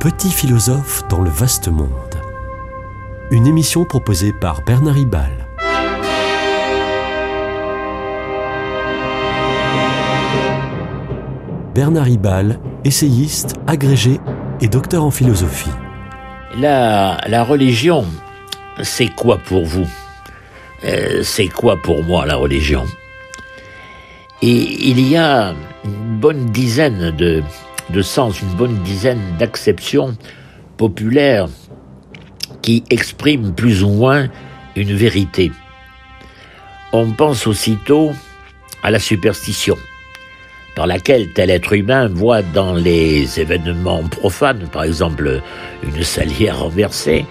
petit philosophe dans le vaste monde. Une émission proposée par Bernard Ribal. Bernard Ribal, essayiste, agrégé et docteur en philosophie. La, religion, c'est quoi pour vous? Euh, C'est quoi pour moi la religion? Et il y a une bonne dizaine de, de sens, une bonne dizaine d'acceptions populaires qui expriment plus ou moins une vérité. On pense aussitôt à la superstition, par laquelle tel être humain voit dans les événements profanes, par exemple une salière renversée,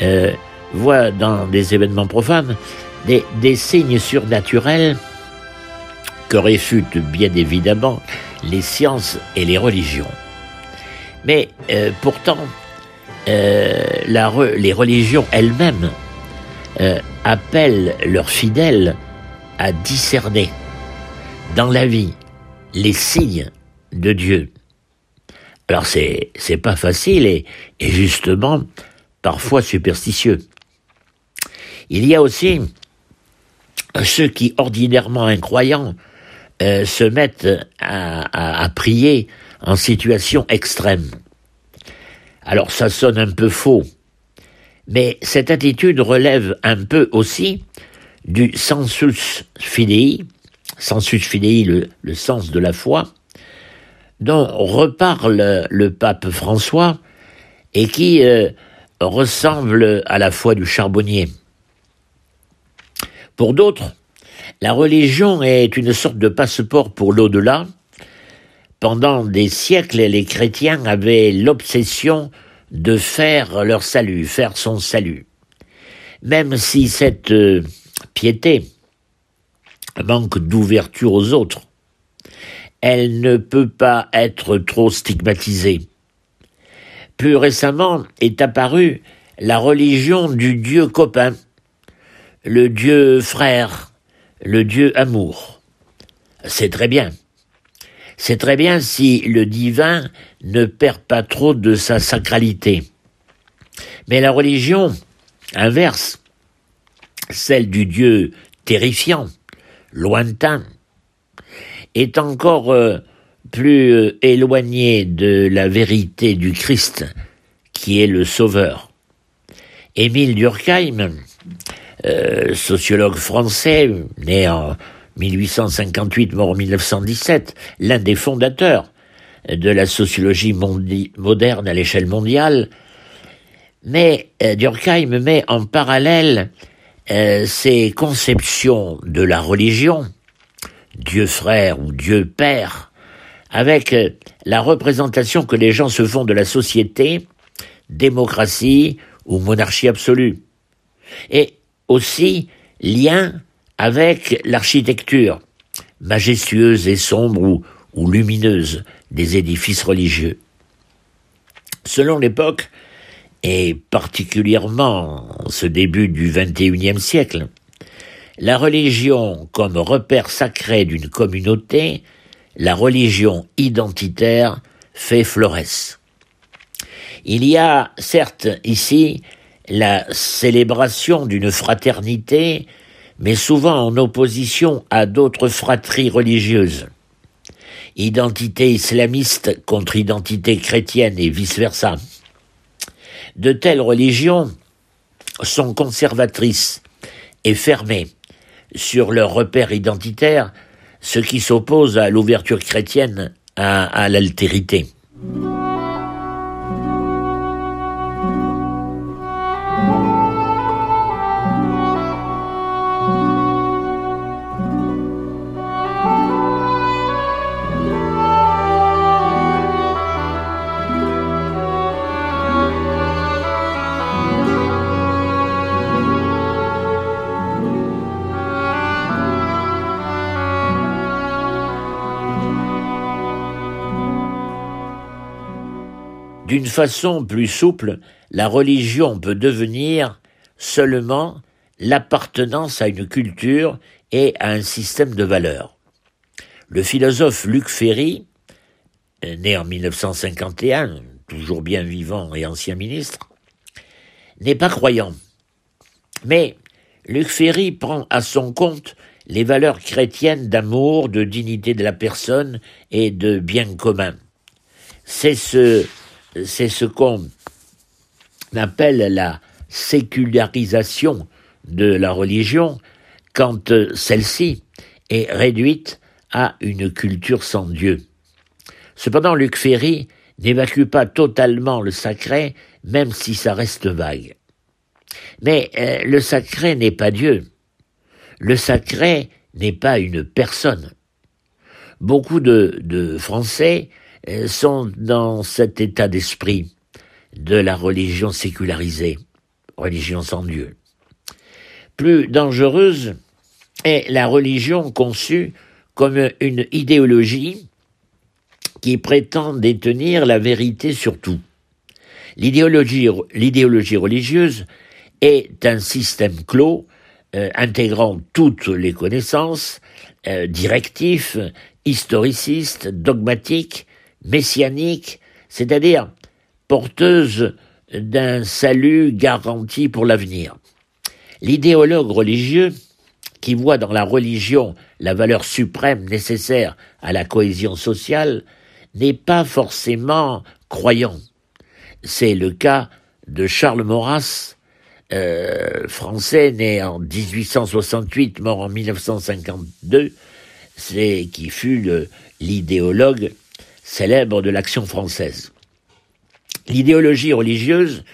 euh, voit dans des événements profanes des, des signes surnaturels que réfutent bien évidemment les sciences et les religions. Mais euh, pourtant, euh, les religions elles-mêmes euh, appellent leurs fidèles à discerner dans la vie les signes de Dieu. Alors c'est c'est pas facile et, et justement parfois superstitieux. Il y a aussi ceux qui ordinairement incroyants euh, se mettent à, prier en situation extrême. Alors ça sonne un peu faux, mais cette attitude relève un peu aussi du sensus fidei, sensus fidei, le, le sens de la foi, dont reparle le pape François et qui euh, ressemble à la foi du charbonnier. Pour d'autres, la religion est une sorte de passeport pour l'au-delà. Pendant des siècles, les chrétiens avaient l'obsession de faire leur salut, faire son salut. Même si cette euh, piété manque d'ouverture aux autres, elle ne peut pas être trop stigmatisée. Plus récemment est apparue la religion du Dieu copain, le Dieu frère, le Dieu amour. C'est très bien. C'est très bien si le divin ne perd pas trop de sa sacralité. Mais la religion inverse, celle du Dieu terrifiant, lointain, est encore euh, plus euh, éloignée de la vérité du Christ, qui est le Sauveur. Émile Durkheim, euh, sociologue français, né en 1858, mort en 1917, l'un des fondateurs de la sociologie moderne à l'échelle mondiale, mais euh, Durkheim met en parallèle euh, ses conceptions de la religion, Dieu frère ou Dieu père, avec la représentation que les gens se font de la société, démocratie ou monarchie absolue. Et aussi lien avec l'architecture, majestueuse et sombre ou, lumineuse des édifices religieux. Selon l'époque, et particulièrement ce début du XXIe siècle, la religion comme repère sacré d'une communauté, la religion identitaire fait florès. Il y a certes ici la célébration d'une fraternité, mais souvent en opposition à d'autres fratries religieuses. Identité islamiste contre identité chrétienne et vice-versa. De telles religions sont conservatrices et fermées sur leurs repères identitaires, ce qui s'oppose à l'ouverture chrétienne à, à l'altérité. D'une façon plus souple, la religion peut devenir seulement l'appartenance à une culture et à un système de valeurs. Le philosophe Luc Ferry, né en 1951, toujours bien vivant et ancien ministre, n'est pas croyant. Mais Luc Ferry prend à son compte les valeurs chrétiennes d'amour, de dignité de la personne et de bien commun. C'est ce, c'est ce qu'on appelle la sécularisation de la religion quand celle-ci est réduite à une culture sans Dieu. Cependant, Luc Ferry n'évacue pas totalement le sacré, même si ça reste vague. Mais euh, le sacré n'est pas Dieu. Le sacré n'est pas une personne. Beaucoup de, Français euh, sont dans cet état d'esprit de la religion sécularisée, religion sans Dieu. Plus dangereuse est la religion conçue comme une idéologie qui prétend détenir la vérité sur tout. L'idéologie, religieuse est un système clos euh, intégrant toutes les connaissances, euh, directifs, historicistes, dogmatiques, messianiques, c'est-à-dire porteuses d'un salut garanti pour l'avenir. L'idéologue religieux, qui voit dans la religion la valeur suprême nécessaire à la cohésion sociale, n'est pas forcément croyant. C'est le cas de Charles Maurras, euh, français né en 1868, mort en 1952, c'est qui fut l'idéologue célèbre de l'action française. L'idéologie religieuse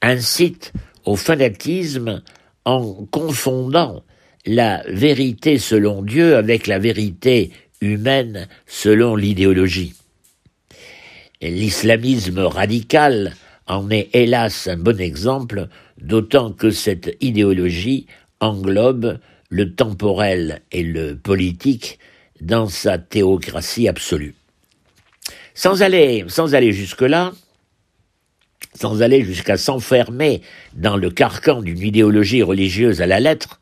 incite au fanatisme en confondant la vérité selon Dieu avec la vérité humaine selon l'idéologie. L'islamisme radical en est hélas un bon exemple, d'autant que cette idéologie englobe le temporel et le politique dans sa théocratie absolue. Sans aller, sans aller jusque-là, sans aller jusqu'à s'enfermer dans le carcan d'une idéologie religieuse à la lettre,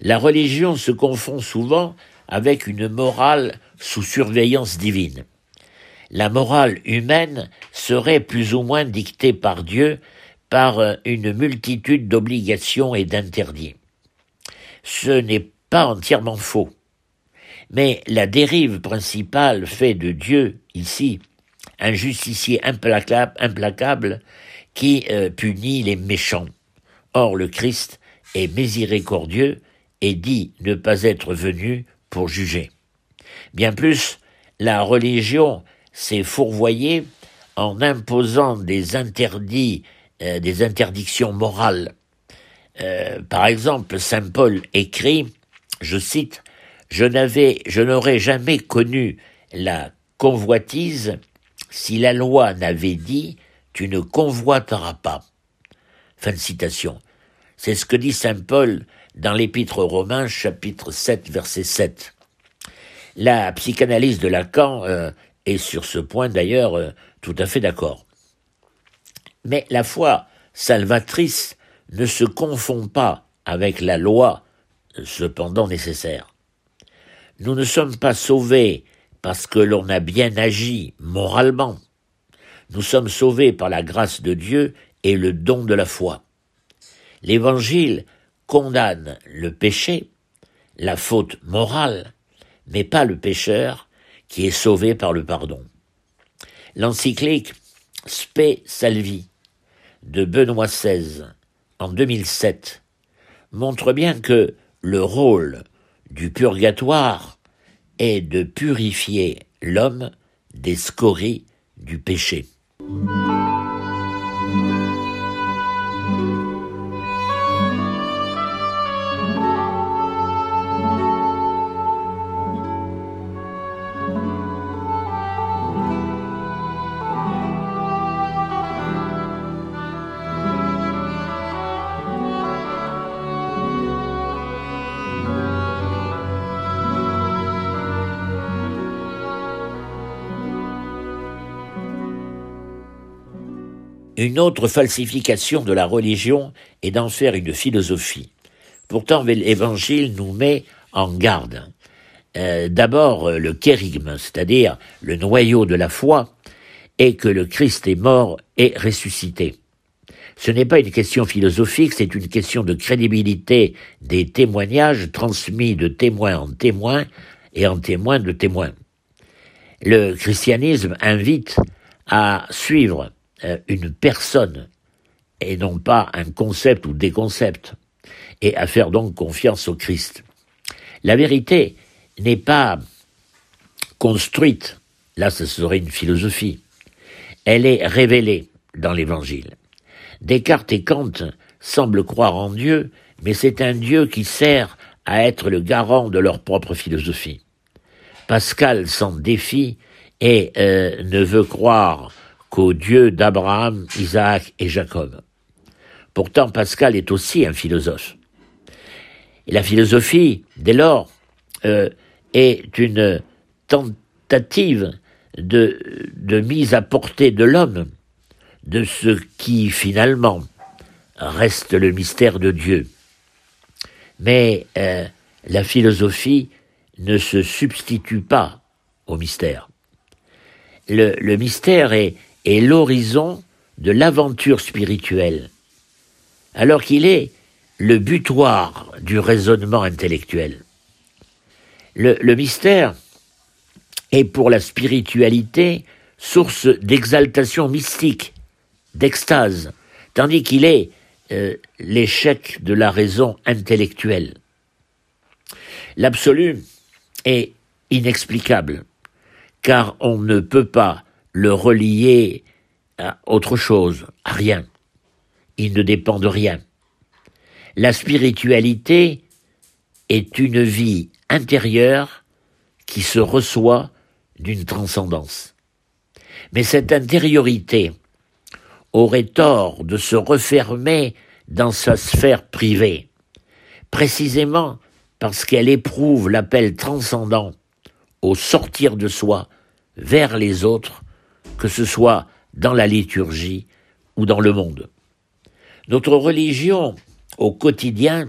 la religion se confond souvent avec une morale sous surveillance divine la morale humaine serait plus ou moins dictée par Dieu par euh, une multitude d'obligations et d'interdits. Ce n'est pas entièrement faux. Mais la dérive principale fait de Dieu, ici, un justicier implacable, qui euh, punit les méchants. Or le Christ est miséricordieux et dit ne pas être venu pour juger. Bien plus, la religion s'est fourvoyé en imposant des interdits, euh, des interdictions morales. Euh, par exemple, Saint Paul écrit, je cite, Je n'avais, je n'aurais jamais connu la convoitise si la loi n'avait dit tu ne convoiteras pas. Fin de citation. C'est ce que dit Saint Paul dans l'Épître aux Romains, chapitre 7, verset 7. La psychanalyse de Lacan euh, et sur ce point d'ailleurs euh, tout à fait d'accord. Mais la foi salvatrice ne se confond pas avec la loi cependant nécessaire. Nous ne sommes pas sauvés parce que l'on a bien agi moralement. Nous sommes sauvés par la grâce de Dieu et le don de la foi. L'Évangile condamne le péché, la faute morale, mais pas le pécheur, qui est sauvé par le pardon. L'encyclique Spe Salvi de Benoît XVI en 2007 montre bien que le rôle du purgatoire est de purifier l'homme des scories du péché. Une autre falsification de la religion est d'en faire une philosophie. Pourtant, l'Évangile nous met en garde. Euh, d'abord, le kérigme, c'est-à-dire le noyau de la foi, et que le Christ est mort et ressuscité. Ce n'est pas une question philosophique, c'est une question de crédibilité des témoignages transmis de témoin en témoin et en témoin de témoin. Le christianisme invite à suivre euh, une personne et non pas un concept ou des concepts, et à faire donc confiance au Christ. La vérité n'est pas construite, là ce serait une philosophie, elle est révélée dans l'Évangile. Descartes et Kant semblent croire en Dieu, mais c'est un Dieu qui sert à être le garant de leur propre philosophie. Pascal s'en défie et euh, ne veut croire qu'au Dieu d'Abraham, Isaac et Jacob. Pourtant, Pascal est aussi un philosophe. Et la philosophie, dès lors, euh, est une tentative de, mise à portée de l'homme de ce qui finalement reste le mystère de Dieu. Mais euh, la philosophie ne se substitue pas au mystère. Le mystère est, est l'horizon de l'aventure spirituelle, alors qu'il est le butoir du raisonnement intellectuel. Le, mystère est pour la spiritualité source d'exaltation mystique, d'extase, tandis qu'il est euh, l'échec de la raison intellectuelle. L'absolu est inexplicable, car on ne peut pas le relier à autre chose, à rien. Il ne dépend de rien. La spiritualité est une vie intérieure qui se reçoit d'une transcendance. Mais cette intériorité aurait tort de se refermer dans sa sphère privée, précisément parce qu'elle éprouve l'appel transcendant au sortir de soi vers les autres, que ce soit dans la liturgie ou dans le monde. Notre religion au quotidien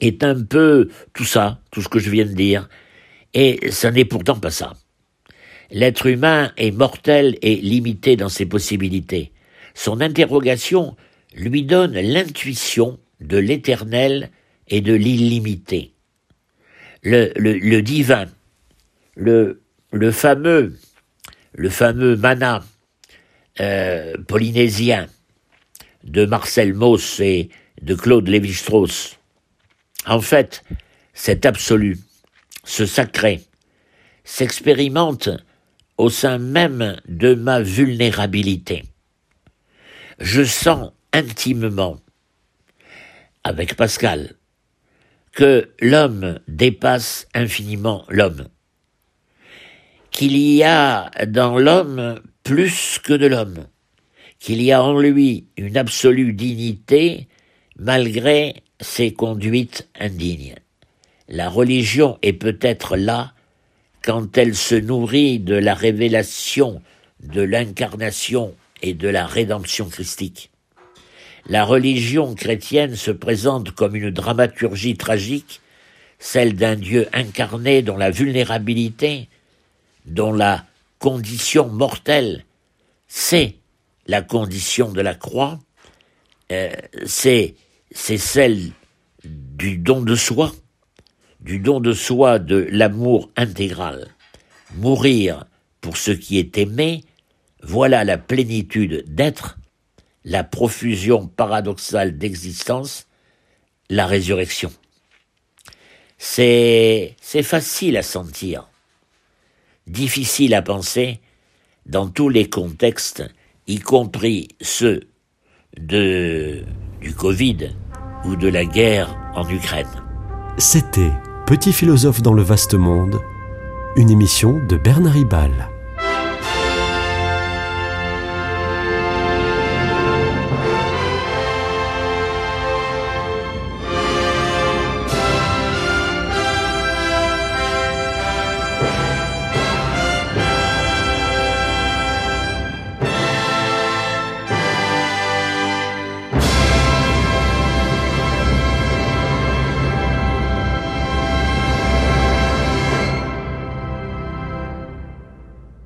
est un peu tout ça, tout ce que je viens de dire, et ça n'est pourtant pas ça. L'être humain est mortel et limité dans ses possibilités. Son interrogation lui donne l'intuition de l'éternel et de l'illimité. Le, divin, le fameux, le fameux mana euh, polynésien de Marcel Mauss et de Claude Lévi-Strauss. En fait, cet absolu, ce sacré, s'expérimente au sein même de ma vulnérabilité je sens intimement, avec Pascal, que l'homme dépasse infiniment l'homme, qu'il y a dans l'homme plus que de l'homme, qu'il y a en lui une absolue dignité malgré ses conduites indignes. La religion est peut-être là quand elle se nourrit de la révélation de l'incarnation et de la rédemption christique. La religion chrétienne se présente comme une dramaturgie tragique, celle d'un Dieu incarné dont la vulnérabilité, dont la condition mortelle, c'est la condition de la croix, euh, c'est celle du don de soi, du don de soi de l'amour intégral. Mourir pour ce qui est aimé, voilà la plénitude d'être, la profusion paradoxale d'existence, la résurrection. C'est, c'est facile à sentir, difficile à penser dans tous les contextes, y compris ceux de, du Covid ou de la guerre en Ukraine. C'était Petit philosophe dans le vaste monde, une émission de Bernard Ribal.